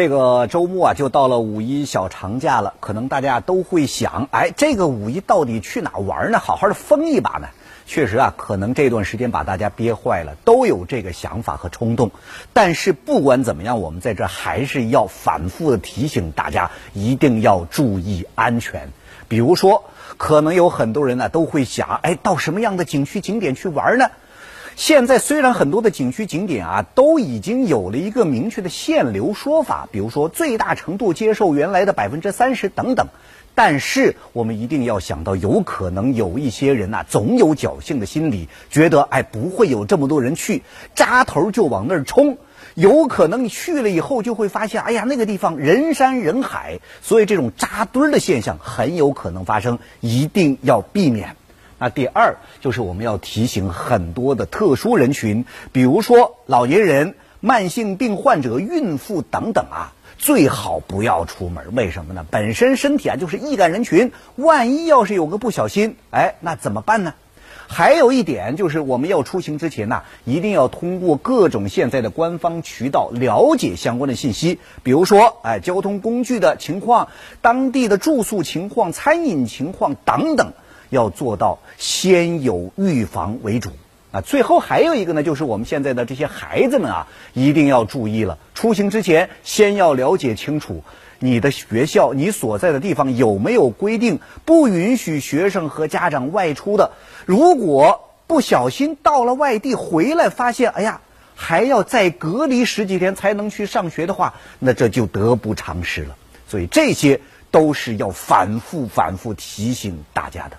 这个周末啊，就到了五一小长假了，可能大家都会想，哎，这个五一到底去哪玩呢？好好的疯一把呢？确实啊，可能这段时间把大家憋坏了，都有这个想法和冲动。但是不管怎么样，我们在这还是要反复的提醒大家，一定要注意安全。比如说，可能有很多人呢都会想，哎，到什么样的景区景点去玩呢？现在虽然很多的景区景点啊都已经有了一个明确的限流说法，比如说最大程度接受原来的百分之三十等等，但是我们一定要想到，有可能有一些人呐，总有侥幸的心理，觉得哎不会有这么多人去，扎头就往那儿冲，有可能你去了以后就会发现，哎呀那个地方人山人海，所以这种扎堆儿的现象很有可能发生，一定要避免。那第二就是我们要提醒很多的特殊人群，比如说老年人、慢性病患者、孕妇等等啊，最好不要出门。为什么呢？本身身体啊就是易感人群，万一要是有个不小心，哎，那怎么办呢？还有一点就是我们要出行之前呢，一定要通过各种现在的官方渠道了解相关的信息，比如说哎交通工具的情况、当地的住宿情况、餐饮情况等等。要做到先有预防为主啊！最后还有一个呢，就是我们现在的这些孩子们啊，一定要注意了。出行之前，先要了解清楚你的学校、你所在的地方有没有规定不允许学生和家长外出的。如果不小心到了外地回来，发现哎呀，还要再隔离十几天才能去上学的话，那这就得不偿失了。所以这些都是要反复、反复提醒大家的。